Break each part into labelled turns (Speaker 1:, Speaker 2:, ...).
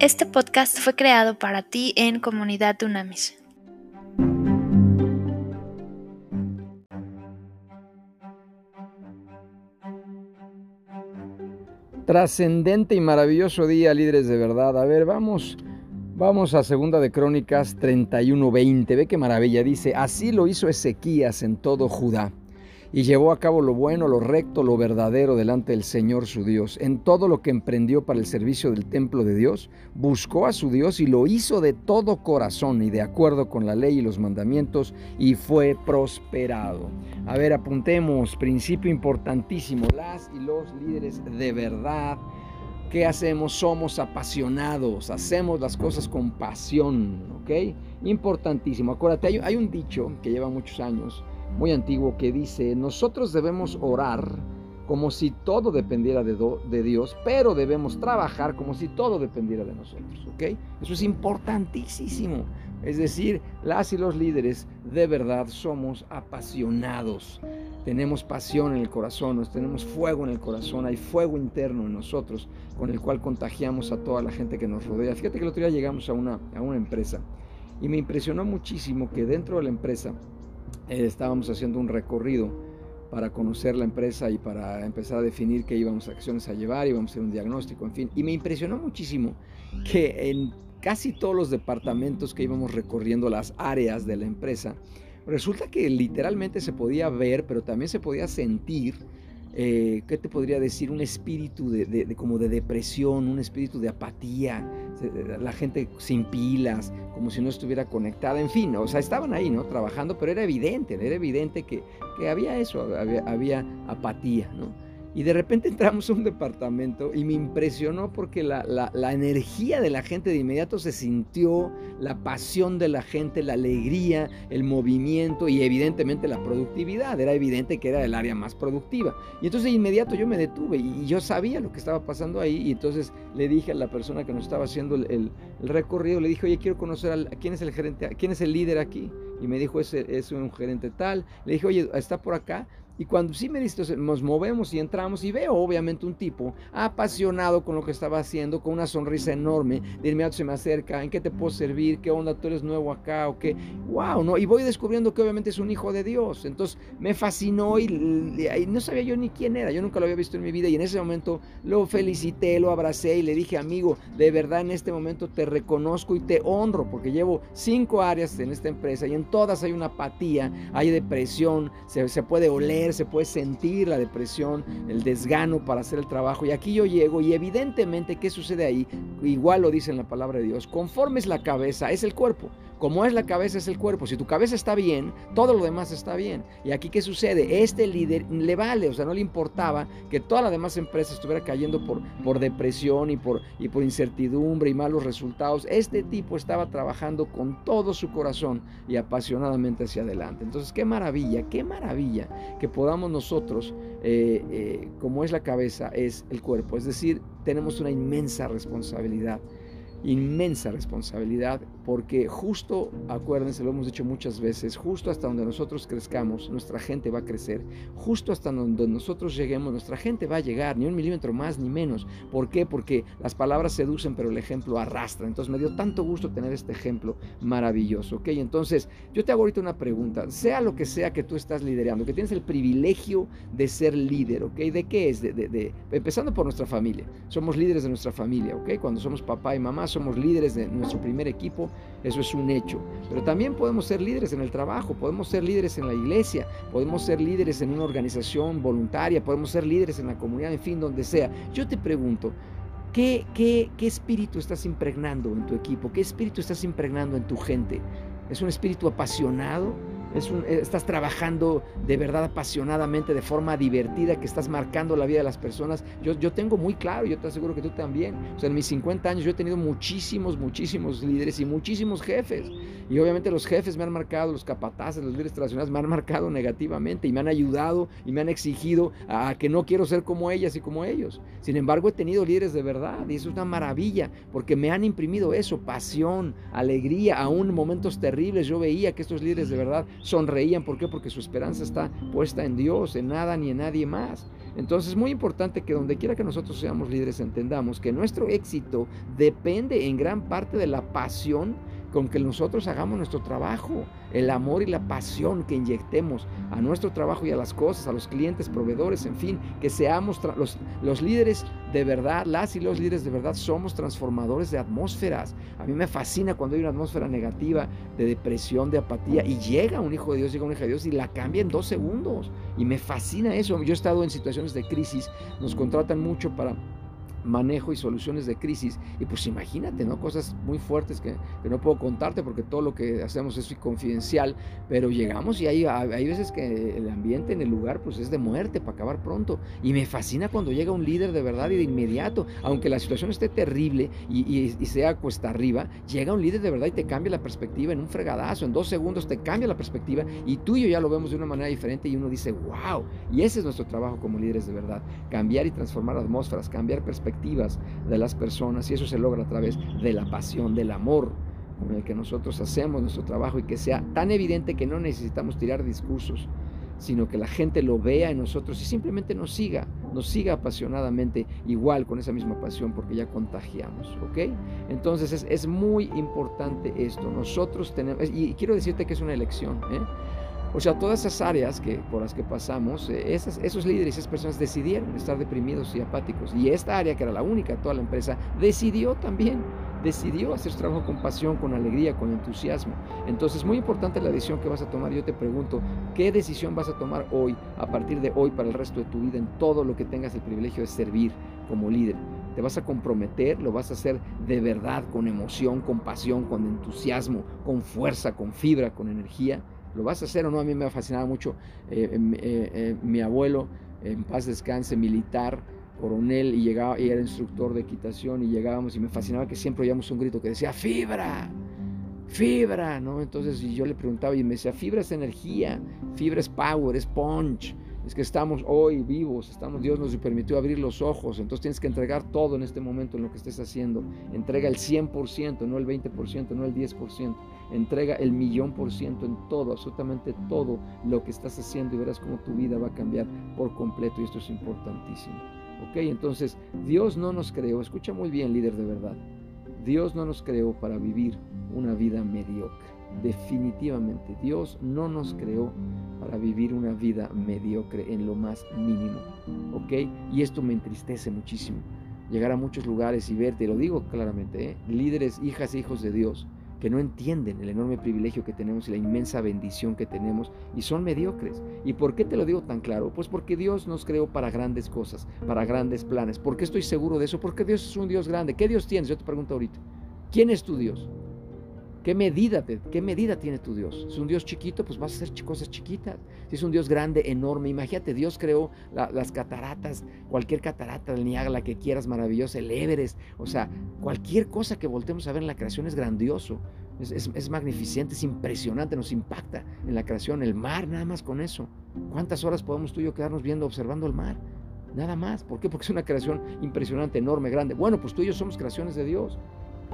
Speaker 1: Este podcast fue creado para ti en Comunidad Tunamis.
Speaker 2: Trascendente y maravilloso día, líderes de verdad. A ver, vamos, vamos a Segunda de Crónicas 31:20. Ve qué maravilla. Dice, así lo hizo Ezequías en todo Judá y llevó a cabo lo bueno, lo recto, lo verdadero delante del Señor su Dios. En todo lo que emprendió para el servicio del templo de Dios, buscó a su Dios y lo hizo de todo corazón y de acuerdo con la ley y los mandamientos y fue prosperado. A ver, apuntemos, principio importantísimo, las y los líderes de verdad. ¿Qué hacemos? Somos apasionados, hacemos las cosas con pasión, ¿ok? Importantísimo. Acuérdate, hay, hay un dicho que lleva muchos años muy antiguo que dice, nosotros debemos orar como si todo dependiera de, Dios, pero debemos trabajar como si todo dependiera de nosotros, ¿ok? Eso es importantísimo. Es decir, las y los líderes de verdad somos apasionados. Tenemos pasión en el corazón, nos tenemos fuego en el corazón, hay fuego interno en nosotros con el cual contagiamos a toda la gente que nos rodea. Fíjate que el otro día llegamos a una, a una empresa y me impresionó muchísimo que dentro de la empresa eh, estábamos haciendo un recorrido para conocer la empresa y para empezar a definir qué íbamos a acciones a llevar, íbamos a hacer un diagnóstico, en fin. Y me impresionó muchísimo que en casi todos los departamentos que íbamos recorriendo las áreas de la empresa, resulta que literalmente se podía ver, pero también se podía sentir eh, ¿qué te podría decir? Un espíritu de, como de depresión, un espíritu de apatía, la gente sin pilas, como si no estuviera conectada, en fin, o sea, estaban ahí, ¿no? Trabajando, pero era evidente, era evidente que, que había eso, había, había apatía, ¿no? Y de repente entramos a un departamento y me impresionó porque la, la, energía de la gente de inmediato se sintió, la pasión de la gente, la alegría, el movimiento y evidentemente la productividad. Era evidente que era el área más productiva. Y entonces de inmediato yo me detuve y, yo sabía lo que estaba pasando ahí y entonces le dije a la persona que nos estaba haciendo el, recorrido, le dije, oye, quiero conocer a, quién es el gerente, quién es el líder aquí. Y me dijo, es, es un gerente tal. Le dije, oye, ¿está por acá? Y cuando sí me dice, nos movemos y entramos y veo obviamente un tipo apasionado con lo que estaba haciendo, con una sonrisa enorme, de inmediato se me acerca, ¿en qué te puedo servir? ¿Qué onda? ¿Tú eres nuevo acá o qué? ¡Wow! ¿no? Y voy descubriendo que obviamente es un hijo de Dios. Entonces me fascinó y, y, no sabía yo ni quién era, yo nunca lo había visto en mi vida y en ese momento lo felicité, lo abracé y le dije, amigo, de verdad en este momento te reconozco y te honro porque llevo cinco áreas en esta empresa y en todas hay una apatía, hay depresión, se, se puede oler se puede sentir la depresión, el desgano para hacer el trabajo. Y aquí yo llego y evidentemente, ¿qué sucede ahí? Igual lo dice en la palabra de Dios, conforme es la cabeza, es el cuerpo. Como es la cabeza, es el cuerpo. Si tu cabeza está bien, todo lo demás está bien. Y aquí, ¿qué sucede? Este líder le vale, o sea, no le importaba que toda la demás empresa estuviera cayendo por, por depresión y por, y por incertidumbre y malos resultados. Este tipo estaba trabajando con todo su corazón y apasionadamente hacia adelante. Entonces, qué maravilla, qué maravilla que podamos nosotros, eh, eh, como es la cabeza, es el cuerpo. Es decir, tenemos una inmensa responsabilidad inmensa responsabilidad porque justo, acuérdense, lo hemos dicho muchas veces, justo hasta donde nosotros crezcamos, nuestra gente va a crecer, justo hasta donde nosotros lleguemos, nuestra gente va a llegar, ni un milímetro más ni menos. ¿Por qué? Porque las palabras seducen, pero el ejemplo arrastra. Entonces me dio tanto gusto tener este ejemplo maravilloso, ¿ok? Entonces yo te hago ahorita una pregunta, sea lo que sea que tú estás liderando, que tienes el privilegio de ser líder, ¿ok? ¿De qué es? De, empezando por nuestra familia, somos líderes de nuestra familia, ¿ok? Cuando somos papá y mamá, somos líderes de nuestro primer equipo, eso es un hecho. Pero también podemos ser líderes en el trabajo, podemos ser líderes en la iglesia, podemos ser líderes en una organización voluntaria, podemos ser líderes en la comunidad, en fin, donde sea. Yo te pregunto, ¿qué, qué, qué espíritu estás impregnando en tu equipo? ¿Qué espíritu estás impregnando en tu gente? ¿Es un espíritu apasionado? Eh, estás trabajando de verdad apasionadamente, de forma divertida, que estás marcando la vida de las personas. Yo, yo tengo muy claro, yo te aseguro que tú también. O sea, en mis 50 años yo he tenido muchísimos, muchísimos líderes y muchísimos jefes. Y obviamente los jefes me han marcado, los capataces, los líderes tradicionales me han marcado negativamente y me han ayudado y me han exigido a que no quiero ser como ellas y como ellos. Sin embargo, he tenido líderes de verdad y eso es una maravilla porque me han imprimido eso, pasión, alegría, aún en momentos terribles. Yo veía que estos líderes de verdad sonreían. ¿Por qué? Porque su esperanza está puesta en Dios, en nada ni en nadie más. Entonces es muy importante que donde quiera que nosotros seamos líderes entendamos que nuestro éxito depende en gran parte de la pasión con que nosotros hagamos nuestro trabajo, el amor y la pasión que inyectemos a nuestro trabajo y a las cosas, a los clientes, proveedores, en fin, que seamos los, líderes de verdad, las y los líderes de verdad somos transformadores de atmósferas. A mí me fascina cuando hay una atmósfera negativa, de depresión, de apatía, y llega un hijo de Dios, llega un hijo de Dios y la cambia en dos segundos. Y me fascina eso. Yo he estado en situaciones de crisis, nos contratan mucho para manejo y soluciones de crisis. Y pues imagínate, ¿no? Cosas muy fuertes que, no puedo contarte porque todo lo que hacemos es confidencial, pero llegamos y hay, hay veces que el ambiente en el lugar pues es de muerte para acabar pronto. Y me fascina cuando llega un líder de verdad y de inmediato, aunque la situación esté terrible y, sea cuesta arriba, llega un líder de verdad y te cambia la perspectiva en un fregadazo, en dos segundos te cambia la perspectiva y tú y yo ya lo vemos de una manera diferente y uno dice, wow, y ese es nuestro trabajo como líderes de verdad, cambiar y transformar atmósferas, cambiar perspectivas de las personas y eso se logra a través de la pasión, del amor con el que nosotros hacemos nuestro trabajo y que sea tan evidente que no necesitamos tirar discursos, sino que la gente lo vea en nosotros y simplemente nos siga, nos siga apasionadamente igual con esa misma pasión porque ya contagiamos, ¿ok? Entonces es, es muy importante esto, nosotros tenemos, y quiero decirte que es una elección, ¿eh? O sea, todas esas áreas que, por las que pasamos, eh, esos líderes, esas personas decidieron estar deprimidos y apáticos. Y esta área, que era la única de toda la empresa, decidió también, decidió hacer su trabajo con pasión, con alegría, con entusiasmo. Entonces, muy importante la decisión que vas a tomar. Yo te pregunto, ¿qué decisión vas a tomar hoy, a partir de hoy, para el resto de tu vida, en todo lo que tengas el privilegio de servir como líder? te vas a comprometer, lo vas a hacer de verdad, con emoción, con pasión, con entusiasmo, con fuerza, con fibra, con energía. ¿Lo vas a hacer o no? A mí me ha fascinado mucho eh, em, eh, eh, mi abuelo, en paz descanse, militar, coronel, y llegaba y era instructor de equitación, y llegábamos y me fascinaba que siempre oíamos un grito que decía, fibra, fibra, ¿no? Entonces yo le preguntaba y me decía, fibra es energía, fibra es power, es punch es que estamos hoy vivos, estamos, Dios nos permitió abrir los ojos, entonces tienes que entregar todo en este momento en lo que estés haciendo. Entrega el 100%, no el 20%, no el 10%. Entrega el millón por ciento en todo, absolutamente todo lo que estás haciendo y verás cómo tu vida va a cambiar por completo y esto es importantísimo. Ok, entonces Dios no nos creó, escucha muy bien líder de verdad, Dios no nos creó para vivir una vida mediocre. Definitivamente, Dios no nos creó para vivir una vida mediocre en lo más mínimo. ¿Ok? Y esto me entristece muchísimo. Llegar a muchos lugares y verte, lo digo claramente, ¿eh? líderes, hijas e hijos de Dios, que no entienden el enorme privilegio que tenemos y la inmensa bendición que tenemos y son mediocres. ¿Y por qué te lo digo tan claro? Pues porque Dios nos creó para grandes cosas, para grandes planes. ¿Por qué estoy seguro de eso? Porque Dios es un Dios grande. ¿Qué Dios tienes? Yo te pregunto ahorita. ¿Quién es tu Dios? ¿Qué medida, ¿Qué medida tiene tu Dios? Si es un Dios chiquito, pues vas a hacer cosas chiquitas. Si es un Dios grande, enorme, imagínate, Dios creó las cataratas, cualquier catarata del Niágara, que quieras, maravillosa, el Everest. O sea, cualquier cosa que voltemos a ver en la creación es grandioso, es, es magnificente, es impresionante, nos impacta en la creación. El mar, nada más con eso. ¿Cuántas horas podemos tú y yo quedarnos viendo, observando el mar? Nada más. ¿Por qué? Porque es una creación impresionante, enorme, grande. Bueno, pues tú y yo somos creaciones de Dios.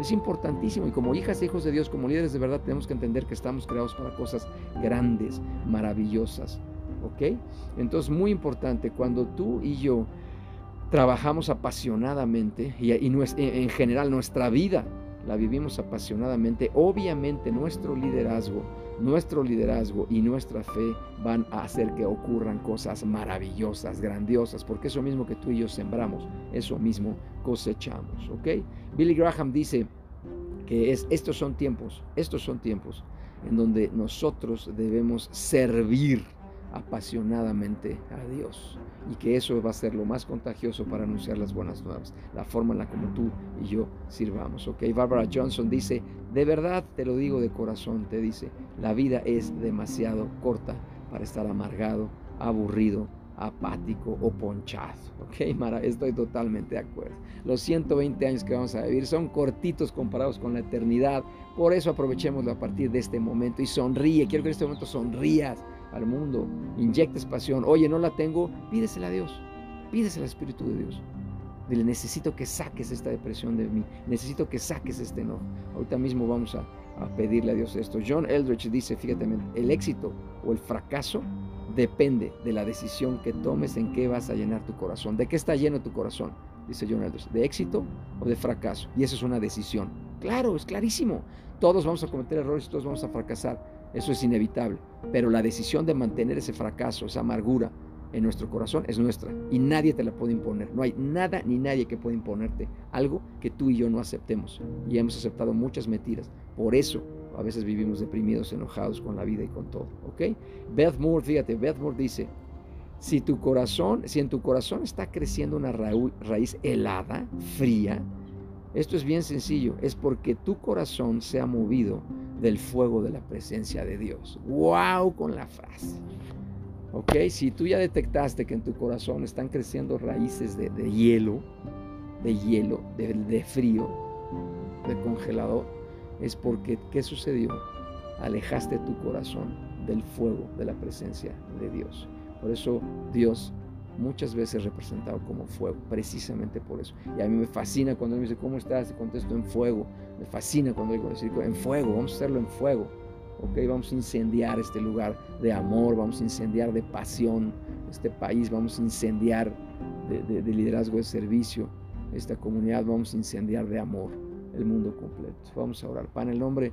Speaker 2: Es importantísimo y como hijas e hijos de Dios, como líderes de verdad, tenemos que entender que estamos creados para cosas grandes, maravillosas. ¿Ok? Entonces, muy importante, cuando tú y yo trabajamos apasionadamente y, en general nuestra vida la vivimos apasionadamente, obviamente nuestro liderazgo, nuestro liderazgo y nuestra fe van a hacer que ocurran cosas maravillosas, grandiosas, porque eso mismo que tú y yo sembramos, eso mismo cosechamos, ¿ok? Billy Graham dice que es, estos son tiempos, estos son tiempos en donde nosotros debemos servir apasionadamente a Dios y que eso va a ser lo más contagioso para anunciar las buenas nuevas, la forma en la como tú y yo sirvamos. Ok, Barbara Johnson dice, de verdad te lo digo de corazón, te dice, la vida es demasiado corta para estar amargado, aburrido, apático o ponchado. Ok, Mara, estoy totalmente de acuerdo. Los 120 años que vamos a vivir son cortitos comparados con la eternidad. Por eso aprovechémoslo a partir de este momento y sonríe. Quiero que en este momento sonrías al mundo, inyectes pasión. Oye, no la tengo, pídesela a Dios, pídesela al Espíritu de Dios. Dile, necesito que saques esta depresión de mí, necesito que saques este enojo. Ahorita mismo vamos a, a pedirle a Dios esto. John Eldridge dice, fíjate, el éxito o el fracaso depende de la decisión que tomes en qué vas a llenar tu corazón. ¿De qué está lleno tu corazón? Dice John Elders. ¿De éxito o de fracaso? Y eso es una decisión. Claro, es clarísimo. Todos vamos a cometer errores todos vamos a fracasar. Eso es inevitable. Pero la decisión de mantener ese fracaso, esa amargura en nuestro corazón es nuestra. Y nadie te la puede imponer. No hay nada ni nadie que pueda imponerte algo que tú y yo no aceptemos. Y hemos aceptado muchas mentiras. Por eso a veces vivimos deprimidos, enojados con la vida y con todo. ¿Ok? Beth Moore, fíjate, Beth Moore dice, si tu corazón, si en tu corazón está creciendo una raíz helada, fría, esto es bien sencillo, es porque tu corazón se ha movido del fuego de la presencia de Dios. ¡Wow! Con la frase. ¿Ok? Si tú ya detectaste que en tu corazón están creciendo raíces de, hielo, de hielo, de, de frío, de congelador, es porque, ¿qué sucedió? Alejaste tu corazón del fuego de la presencia de Dios. Por eso Dios muchas veces representado como fuego, precisamente por eso. Y a mí me fascina cuando él me dice, ¿cómo estás? Te contesto en fuego. Me fascina cuando digo, decir, en fuego, vamos a hacerlo en fuego. ¿ok? Vamos a incendiar este lugar de amor, vamos a incendiar de pasión este país, vamos a incendiar de liderazgo de servicio esta comunidad, vamos a incendiar de amor el mundo completo. Vamos a orar. Pan, en el nombre,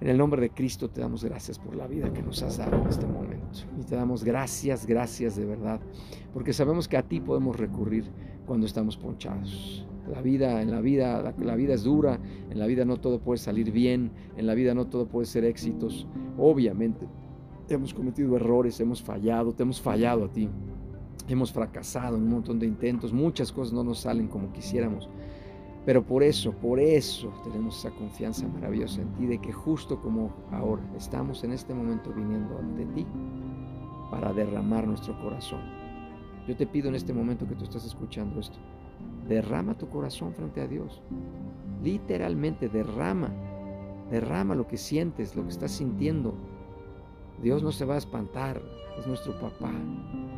Speaker 2: en el nombre de Cristo te damos gracias por la vida que nos has dado en este momento. Y te damos gracias, gracias de verdad, porque sabemos que a ti podemos recurrir cuando estamos ponchados. La vida, en la vida, la, la vida es dura, en la vida no todo puede salir bien, en la vida no todo puede ser éxitos. Obviamente, hemos cometido errores, hemos fallado, te hemos fallado a ti. Hemos fracasado en un montón de intentos, muchas cosas no nos salen como quisiéramos. Pero por eso, por eso tenemos esa confianza maravillosa en ti de que justo como ahora estamos en este momento viniendo ante ti para derramar nuestro corazón. Yo te pido en este momento que tú estás escuchando esto, derrama tu corazón frente a Dios. Literalmente derrama, derrama lo que sientes, lo que estás sintiendo. Dios no se va a espantar, es nuestro papá.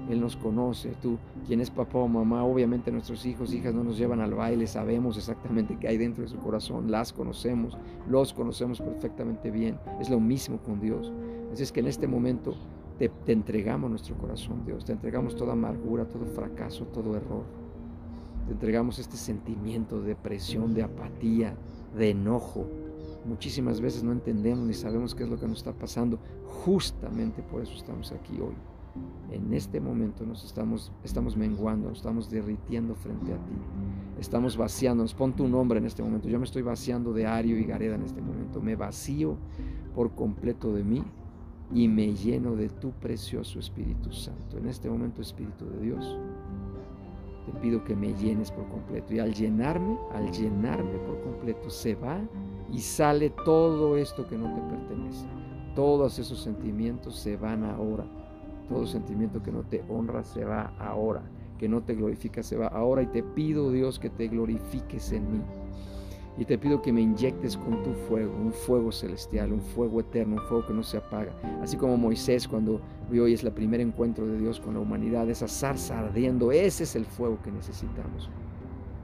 Speaker 2: Él nos conoce. Tú, quien es papá o mamá, obviamente nuestros hijos, hijas no nos llevan al baile, sabemos exactamente qué hay dentro de su corazón, las conocemos, los conocemos perfectamente bien. Es lo mismo con Dios. Así es que en este momento te, te entregamos nuestro corazón, Dios. Te entregamos toda amargura, todo fracaso, todo error. Te entregamos este sentimiento de depresión, de apatía, de enojo. Muchísimas veces no entendemos ni sabemos qué es lo que nos está pasando. Justamente por eso estamos aquí hoy en este momento nos estamos, estamos menguando, nos estamos derritiendo frente a ti. Estamos vaciándonos. Pon tu nombre en este momento. Yo me estoy vaciando de Ario y Gareda en este momento. Me vacío por completo de mí y me lleno de tu precioso Espíritu Santo. En este momento, Espíritu de Dios, te pido que me llenes por completo. Y al llenarme, al llenarme por completo, se va y sale todo esto que no te pertenece. Todos esos sentimientos se van ahora todo sentimiento que no te honra se va ahora, que no te glorifica se va ahora y te pido Dios que te glorifiques en mí. Y te pido que me inyectes con tu fuego, un fuego celestial, un fuego eterno, un fuego que no se apaga. Así como Moisés cuando hoy es el primer encuentro de Dios con la humanidad, esa zarza ardiendo, ese es el fuego que necesitamos.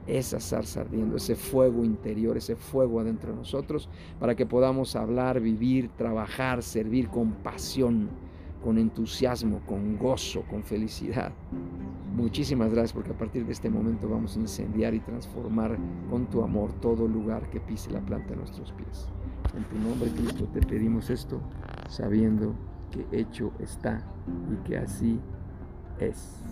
Speaker 2: Esa zarza ardiendo, ese fuego interior, ese fuego adentro de nosotros, para que podamos hablar, vivir, trabajar, servir con pasión con entusiasmo, con gozo, con felicidad. Muchísimas gracias porque a partir de este momento vamos a incendiar y transformar con tu amor todo lugar que pise la planta de nuestros pies. En tu nombre, Cristo, te pedimos esto, sabiendo que hecho está y que así es.